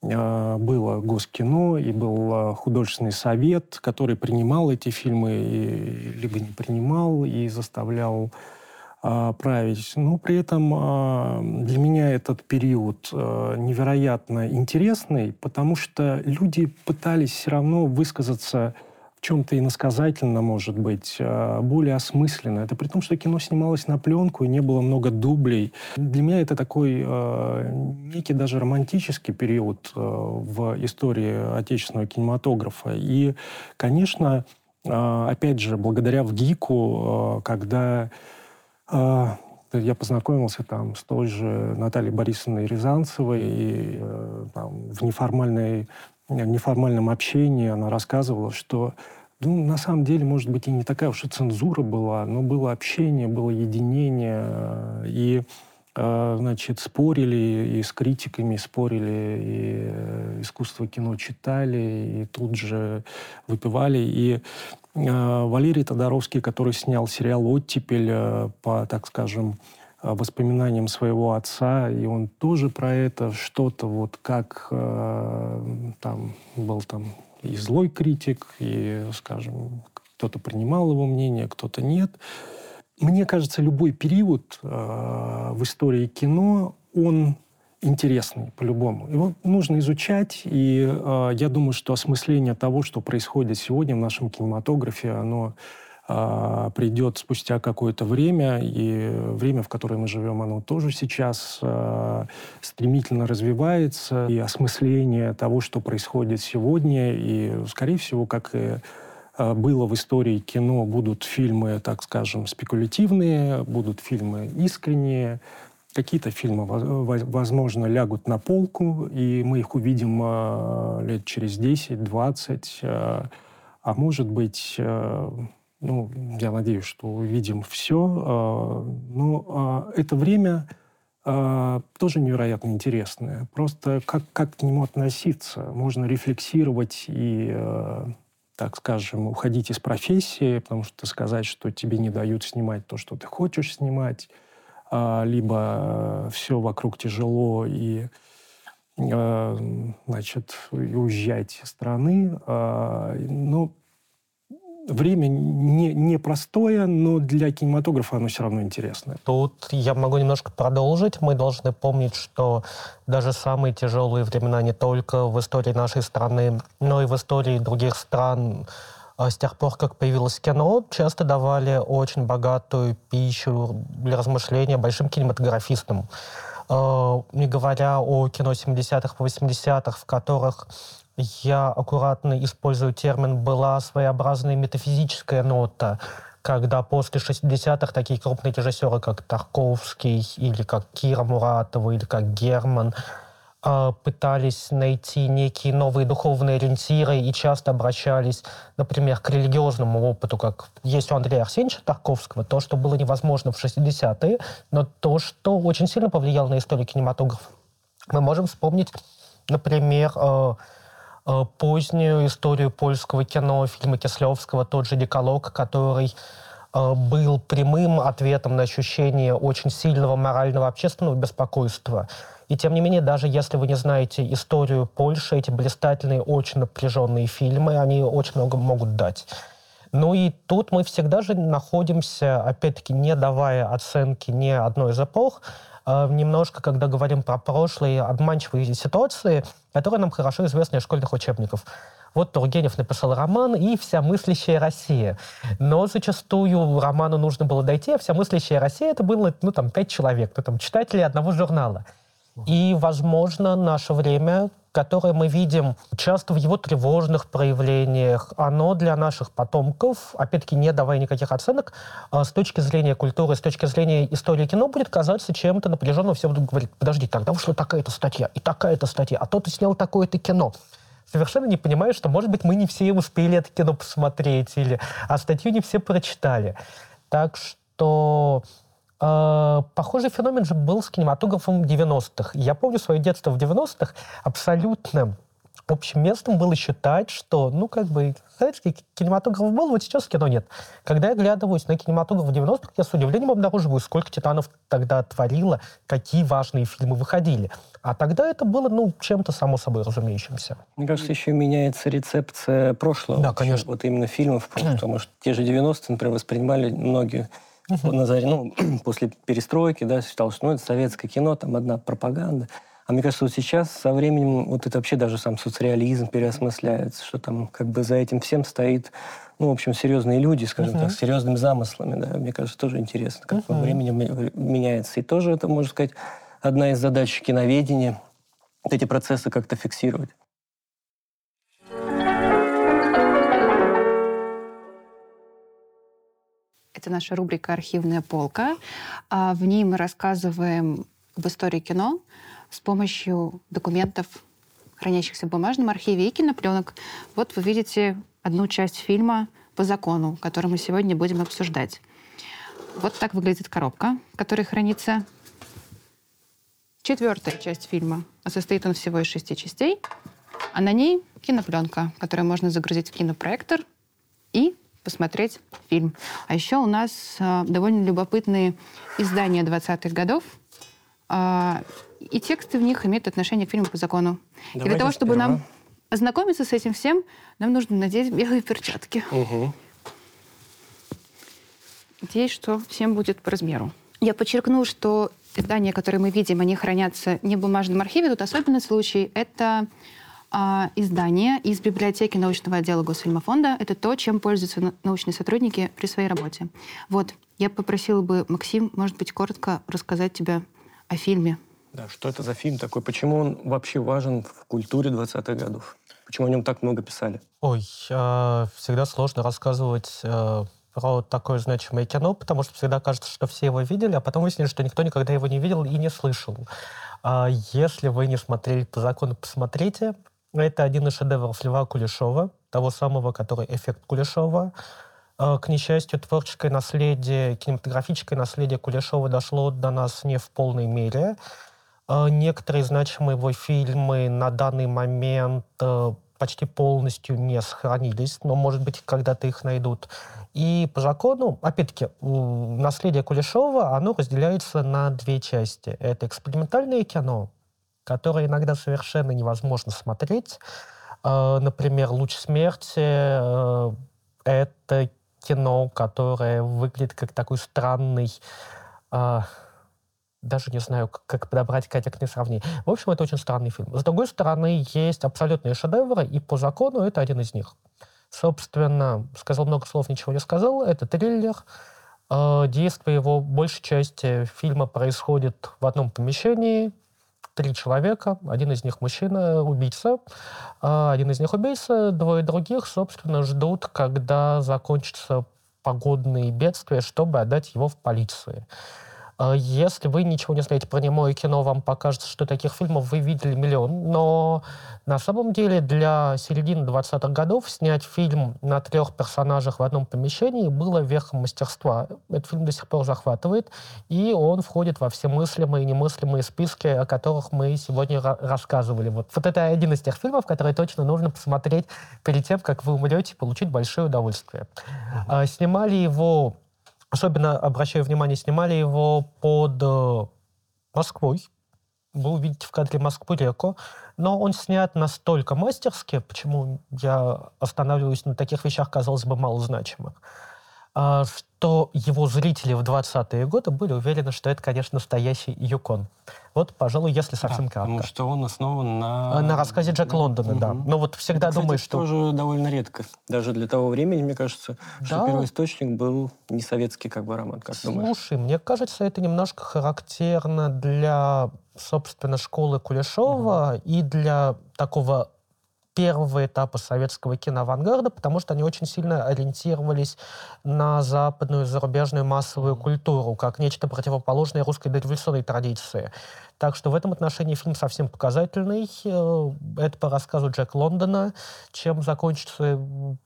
было Госкино, и был художественный совет, который принимал эти фильмы, и, либо не принимал, и заставлял а, править. Но при этом а, для меня этот период а, невероятно интересный, потому что люди пытались все равно высказаться в чем-то иносказательно, может быть, более осмысленно. Это при том, что кино снималось на пленку, и не было много дублей. Для меня это такой некий даже романтический период в истории отечественного кинематографа. И, конечно, опять же, благодаря ВГИКу, когда а, я познакомился там с той же Натальей Борисовной Рязанцевой, и э, там, в неформальной, неформальном общении она рассказывала, что ну, на самом деле, может быть, и не такая уж и цензура была, но было общение, было единение, и э, значит, спорили и с критиками, спорили, и э, искусство кино читали, и тут же выпивали. И Э, Валерий Тодоровский, который снял сериал «Оттепель» э, по, так скажем, э, воспоминаниям своего отца, и он тоже про это что-то вот как там был там и злой критик, и, скажем, кто-то принимал его мнение, кто-то нет. Мне кажется, любой период в истории кино, он интересный по-любому. Его нужно изучать, и э, я думаю, что осмысление того, что происходит сегодня в нашем кинематографе, оно э, придет спустя какое-то время, и время, в которое мы живем, оно тоже сейчас э, стремительно развивается, и осмысление того, что происходит сегодня, и, скорее всего, как и было в истории кино, будут фильмы, так скажем, спекулятивные, будут фильмы искренние, Какие-то фильмы, возможно, лягут на полку, и мы их увидим а, лет через 10-20, а, а может быть, а, ну, я надеюсь, что увидим все, но это время тоже невероятно интересное. Просто как, как к нему относиться? Можно рефлексировать и так скажем, уходить из профессии, потому что сказать, что тебе не дают снимать то, что ты хочешь снимать, либо все вокруг тяжело и а, значит, уезжать из страны. А, ну, время не, непростое, но для кинематографа оно все равно интересное. Тут я могу немножко продолжить. Мы должны помнить, что даже самые тяжелые времена не только в истории нашей страны, но и в истории других стран а с тех пор, как появилось кино, часто давали очень богатую пищу для размышления большим кинематографистам. А, не говоря о кино 70-х, 80-х, в которых я аккуратно использую термин «была своеобразная метафизическая нота», когда после 60-х такие крупные режиссеры, как Тарковский, или как Кира Муратова, или как Герман, а, пытались найти некие новые духовные ориентиры и часто обращались, например, к религиозному опыту, как есть у Андрея Арсеньевича Тарковского, то, что было невозможно в 60-е, но то, что очень сильно повлияло на историю кинематографа. Мы можем вспомнить, например, э, э, позднюю историю польского кино, фильма Кислевского, тот же «Деколог», который э, был прямым ответом на ощущение очень сильного морального общественного беспокойства – и тем не менее, даже если вы не знаете историю Польши, эти блистательные, очень напряженные фильмы, они очень много могут дать. Ну и тут мы всегда же находимся, опять-таки, не давая оценки ни одной из эпох, э, немножко, когда говорим про прошлые обманчивые ситуации, которые нам хорошо известны из школьных учебников. Вот Тургенев написал роман и «Вся мыслящая Россия». Но зачастую роману нужно было дойти, а «Вся мыслящая Россия» это было, ну, там, пять человек, ну, там, читатели одного журнала. И, возможно, наше время которое мы видим часто в его тревожных проявлениях, оно для наших потомков, опять-таки не давая никаких оценок, а с точки зрения культуры, с точки зрения истории кино, будет казаться чем-то напряженным. Все будут говорить, подожди, тогда вышла такая-то статья, и такая-то статья, а то ты снял такое-то кино совершенно не понимаю, что, может быть, мы не все успели это кино посмотреть, или, а статью не все прочитали. Так что похожий феномен же был с кинематографом 90-х. Я помню свое детство в 90-х абсолютно общим местом было считать, что, ну, как бы, советский кинематограф был, вот сейчас кино нет. Когда я глядываюсь на кинематограф в 90-х, я с удивлением обнаруживаю, сколько «Титанов» тогда творило, какие важные фильмы выходили. А тогда это было, ну, чем-то само собой разумеющимся. Мне кажется, еще меняется рецепция прошлого. Да, конечно. Вот именно фильмов, потому что те же 90-е, например, воспринимали многие на заре, ну, после перестройки, да, считал, что ну, это советское кино, там одна пропаганда. А мне кажется, вот сейчас со временем вот это вообще даже сам соцреализм переосмысляется, что там как бы за этим всем стоит, ну, в общем, серьезные люди, скажем uh-huh. так, с серьезными замыслами, да. Мне кажется, тоже интересно, как uh-huh. временем меняется. И тоже это, можно сказать, одна из задач киноведения, вот эти процессы как-то фиксировать. Это наша рубрика «Архивная полка». А в ней мы рассказываем об истории кино с помощью документов, хранящихся в бумажном архиве и кинопленок. Вот вы видите одну часть фильма по закону, который мы сегодня будем обсуждать. Вот так выглядит коробка, в которой хранится четвертая часть фильма. А состоит он всего из шести частей. А на ней кинопленка, которую можно загрузить в кинопроектор и посмотреть фильм. А еще у нас э, довольно любопытные издания 20-х годов. Э, и тексты в них имеют отношение к фильму по закону. Давайте и для того, чтобы сперва. нам ознакомиться с этим всем, нам нужно надеть белые перчатки. Угу. Надеюсь, что всем будет по размеру. Я подчеркну, что издания, которые мы видим, они хранятся не в бумажном архиве. Тут особенный случай — это а, издание из библиотеки научного отдела Госфильмофонда. Это то, чем пользуются научные сотрудники при своей работе. Вот, я попросила бы, Максим, может быть, коротко рассказать тебе о фильме. Да, что это за фильм такой? Почему он вообще важен в культуре 20-х годов? Почему о нем так много писали? Ой, э, всегда сложно рассказывать э, про такое значимое кино, потому что всегда кажется, что все его видели, а потом выяснилось, что никто никогда его не видел и не слышал. А если вы не смотрели по закону, посмотрите. Это один из шедевров Льва Кулешова, того самого, который «Эффект Кулешова». А, к несчастью, творческое наследие, кинематографическое наследие Кулешова дошло до нас не в полной мере. А, некоторые значимые его фильмы на данный момент э, почти полностью не сохранились, но, может быть, когда-то их найдут. И по закону, опять-таки, наследие Кулешова, оно разделяется на две части. Это экспериментальное кино, которое иногда совершенно невозможно смотреть. А, например, «Луч смерти» э, — это кино, которое выглядит как такой странный а, даже не знаю, как подобрать корректное сравнение. В общем, это очень странный фильм. С другой стороны, есть абсолютные шедевры, и по закону это один из них. Собственно, сказал много слов, ничего не сказал. Это триллер. Э, действие его, большей части фильма происходит в одном помещении. Три человека, один из них мужчина, убийца. Э, один из них убийца, двое других, собственно, ждут, когда закончатся погодные бедствия, чтобы отдать его в полицию. А если вы ничего не знаете про немое кино, вам покажется, что таких фильмов вы видели миллион. Но на самом деле для середины 20-х годов снять фильм на трех персонажах в одном помещении было верхом мастерства. Этот фильм до сих пор захватывает, и он входит во все мыслимые и немыслимые списки, о которых мы сегодня рассказывали. Вот, вот это один из тех фильмов, которые точно нужно посмотреть перед тем, как вы умрете, получить большое удовольствие. Mm-hmm. Снимали его Особенно, обращаю внимание, снимали его под э, Москвой. Вы увидите в кадре Москву-реку. Но он снят настолько мастерски, почему я останавливаюсь на таких вещах, казалось бы, малозначимых. а, что его зрители в 20-е годы были уверены, что это, конечно, настоящий Юкон. Вот, пожалуй, если совсем Да, кратко. Потому что он основан на... А, На рассказе Джека Лондона, да. Мгм. Но вот всегда Это, кстати, думаешь, что... тоже довольно редко. Даже для того времени, мне кажется, что Да. первоисточник был не советский как бы роман, как думаешь? Слушай, мне кажется, это немножко характерно для, собственно, школы Кулешова и для такого первого этапа советского киноавангарда, потому что они очень сильно ориентировались на западную зарубежную массовую культуру, как нечто противоположное русской дореволюционной традиции. Так что в этом отношении фильм совсем показательный. Э, Это по рассказу Джека Лондона. Чем закончится,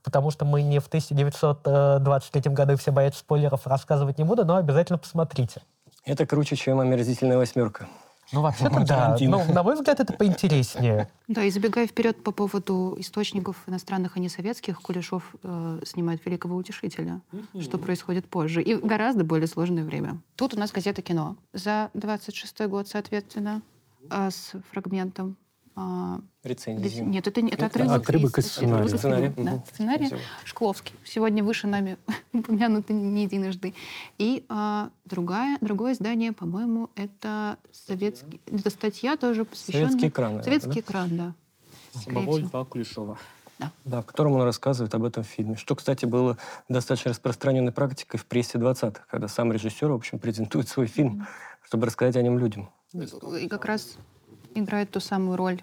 потому что мы не в 1923 году и все боятся спойлеров, рассказывать не буду, но обязательно посмотрите. Это круче, чем «Омерзительная восьмерка». Ну, вообще-то, да. Тарантино. Ну, на мой взгляд, это поинтереснее. Да, и забегая вперед по поводу источников иностранных, а не советских, Кулешов э, снимает «Великого утешителя», что происходит позже, и в гораздо более сложное время. Тут у нас газета «Кино» за 26 год, соответственно, а, с фрагментом. А, Рецензии. Нет, это, не- это Это отрывок, отрывок из отрывок сценария. Да, сценарий Спасибо. Шкловский. Сегодня выше нами упомянуты не единожды. И а, другая, другое издание, по-моему, это советский... Это статья тоже посвященная... Советский экран, Советский да? экран, да. Льва Кулешова. Да, в котором он рассказывает об этом фильме. Что, кстати, было достаточно распространенной практикой в прессе 20-х, когда сам режиссер, в общем, презентует свой фильм, чтобы рассказать о нем людям. И как раз играет ту самую роль,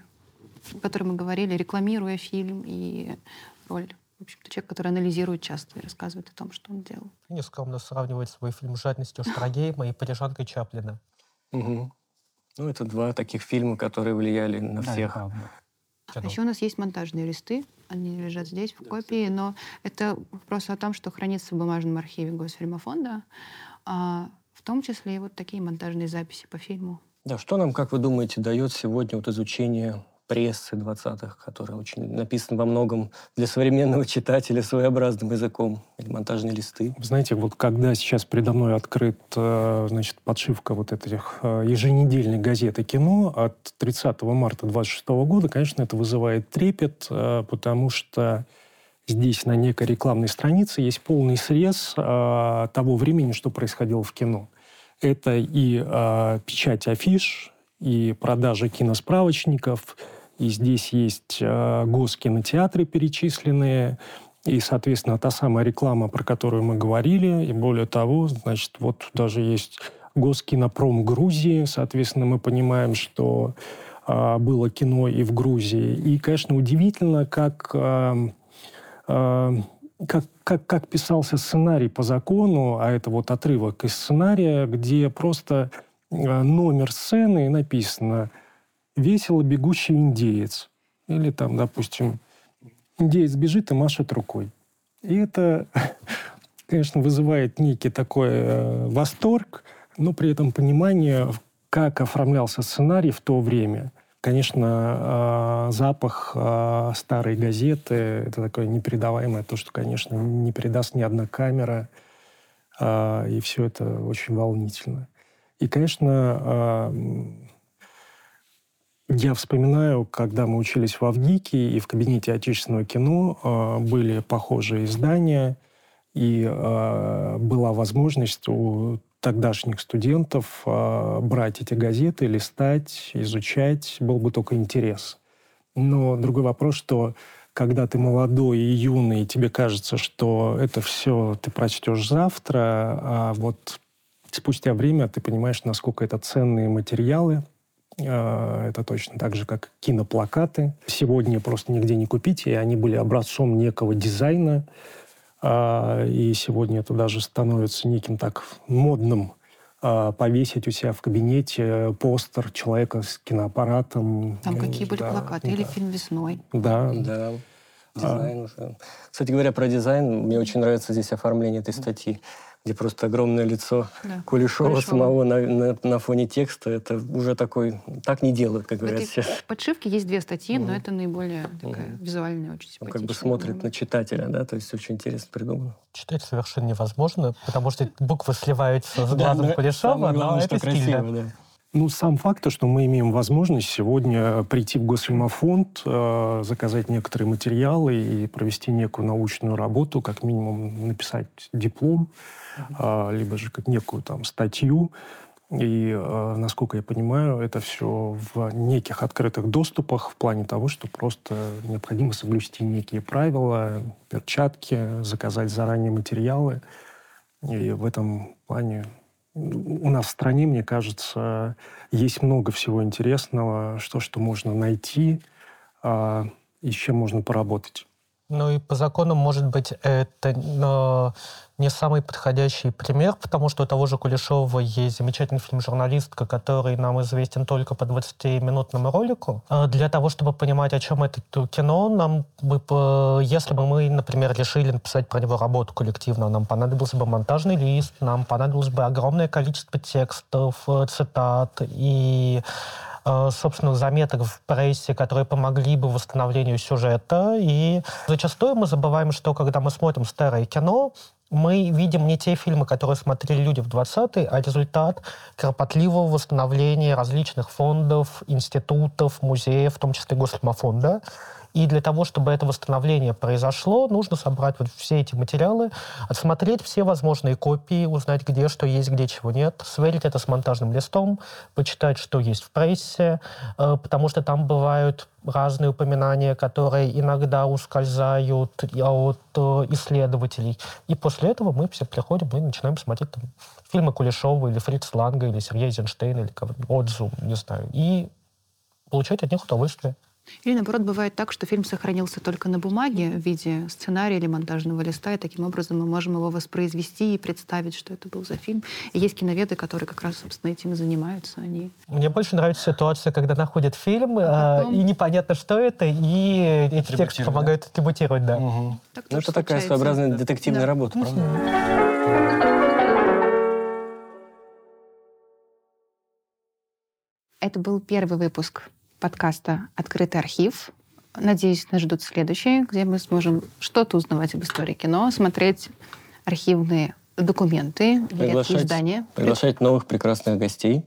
о которой мы говорили, рекламируя фильм, и роль, в общем-то, человек, который анализирует часто и рассказывает о том, что он делал. Нескромно сравнивает свой фильм с «Жадностью Штрагейма» и «Парижанкой Чаплина». Мгм. Ну, это два таких фильма, которые влияли на Да, всех. правда. А еще у нас есть монтажные листы, они лежат здесь в копии, но это вопрос о том, что хранится в бумажном архиве Госфильмофонда, а в том числе и вот такие монтажные записи по фильму. Да, что нам, как вы думаете, дает сегодня вот изучение прессы 20-х, которая очень написана во многом для современного читателя своеобразным языком, или монтажные листы? Знаете, вот когда сейчас передо мной открыт, э, значит, подшивка вот этих э, еженедельной газеты «Кино» от 30 марта 26 года, конечно, это вызывает трепет, э, потому что здесь на некой рекламной странице есть полный срез того времени, что происходило в кино. Это и э, печать афиш, и продажа киносправочников, и здесь есть э, госкинотеатры перечисленные, и, соответственно, та самая реклама, про которую мы говорили, и более того, значит, вот даже есть Госкинопром Грузии, соответственно, мы понимаем, что а, было кино и в Грузии. И, конечно, удивительно, как, а, а, как, как, как писался сценарий по закону, а это вот отрывок из сценария, где просто а, номер сцены написано «Весело бегущий индеец». Или там, допустим, индеец бежит и машет рукой. И это, конечно, вызывает некий такой э, восторг, но при этом понимание, как оформлялся сценарий в то время. Конечно, э, запах э, старой газеты – это такое непередаваемое, то, что, конечно, не передаст ни одна камера, э, и все это очень волнительно. И, конечно, я вспоминаю, когда мы учились в Авгике, и в кабинете отечественного кино были похожие издания, и была возможность у тогдашних студентов э, брать эти газеты, листать, изучать, был бы только интерес. Но другой вопрос, что когда ты молодой и юный, тебе кажется, что это все ты прочтешь завтра, а вот спустя время ты понимаешь, насколько это ценные материалы, Э, Это точно так же, как киноплакаты. Сегодня просто нигде не купить, и они были образцом некого дизайна. А, И сегодня это даже становится неким так модным а, повесить у себя в кабинете постер человека с киноаппаратом. Там Э, какие были да, плакаты? Или да. фильм «Весной». Да, Да, дизайн уже. Кстати говоря, про дизайн, мне очень нравится здесь оформление этой статьи, где просто огромное лицо Да. Кулешова, Кулешова. самого на, на- на фоне текста. Это уже такой... Так не делают, как говорят сейчас. подшивке есть две статьи, но Мгм. это наиболее такая Мгм. визуальная, очень Он симпатичная. как бы смотрит на читателя, да, то есть очень интересно придумано. Читать совершенно невозможно, потому что буквы сливаются с глазом но Кулешова, но это стильно. Ну, сам факт, что мы имеем возможность сегодня прийти в Госфильмофонд, э, заказать некоторые материалы и провести некую научную работу, как минимум написать диплом, э, либо же как некую там статью. И, э, насколько я понимаю, это все в неких открытых доступах в плане того, что просто необходимо соблюсти некие правила, перчатки, заказать заранее материалы. И в этом плане у нас в стране, мне кажется, есть много всего интересного, что, что можно найти а, и с чем можно поработать. Ну и по закону, может быть, это но не самый подходящий пример, потому что у того же Кулешова есть замечательный фильм «Журналистка», который нам известен только по 20-минутному ролику. А для того, чтобы понимать, о чем это кино, нам бы, если бы мы, например, решили написать про него работу коллективно, нам понадобился бы монтажный лист, нам понадобилось бы огромное количество текстов, э, цитат и Э, собственных заметок в прессе, которые помогли бы восстановлению сюжета. И зачастую мы забываем, что когда мы смотрим старое кино, мы видим не те фильмы, которые смотрели люди в 20-е, а результат кропотливого восстановления различных фондов, институтов, музеев, в том числе Госфильмофонда. И для того, чтобы это восстановление произошло, нужно собрать вот все эти материалы, отсмотреть все возможные копии, узнать, где что есть, где чего нет, сверить это с монтажным листом, почитать, что есть в прессе, э, потому что там бывают разные упоминания, которые иногда ускользают от э, исследователей. И после этого мы все приходим и начинаем смотреть там, фильмы Кулешова или Фриц Ланга или Сергея Эйзенштейна или Отзу, не знаю, и получать от них удовольствие. Или, наоборот, бывает так, что фильм сохранился только на бумаге в виде сценария или монтажного листа, и таким образом мы можем его воспроизвести и представить, что это был за фильм. И есть киноведы, которые как раз, собственно, этим и занимаются. Они... Мне больше нравится ситуация, когда находят фильм, а потом... и непонятно, что это, и эти тексты помогают атрибутировать, да. Угу. Так ну, это такая своеобразная детективная да. работа, правда? Это был первый выпуск подкаста «Открытый архив». Надеюсь, нас ждут следующие, где мы сможем что-то узнавать об истории кино, смотреть архивные документы, редкие издания. Приглашать новых прекрасных гостей,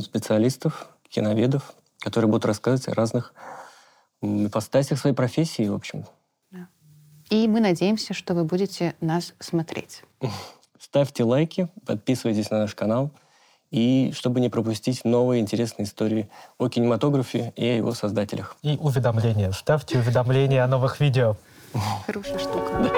специалистов, киноведов, которые будут рассказывать о разных ипостасях своей профессии, в общем. Да. И мы надеемся, что вы будете нас смотреть. Ставьте лайки, подписывайтесь на наш канал – и чтобы не пропустить новые интересные истории о кинематографе и о его создателях. И уведомления. Ставьте уведомления о новых видео. Хорошая штука.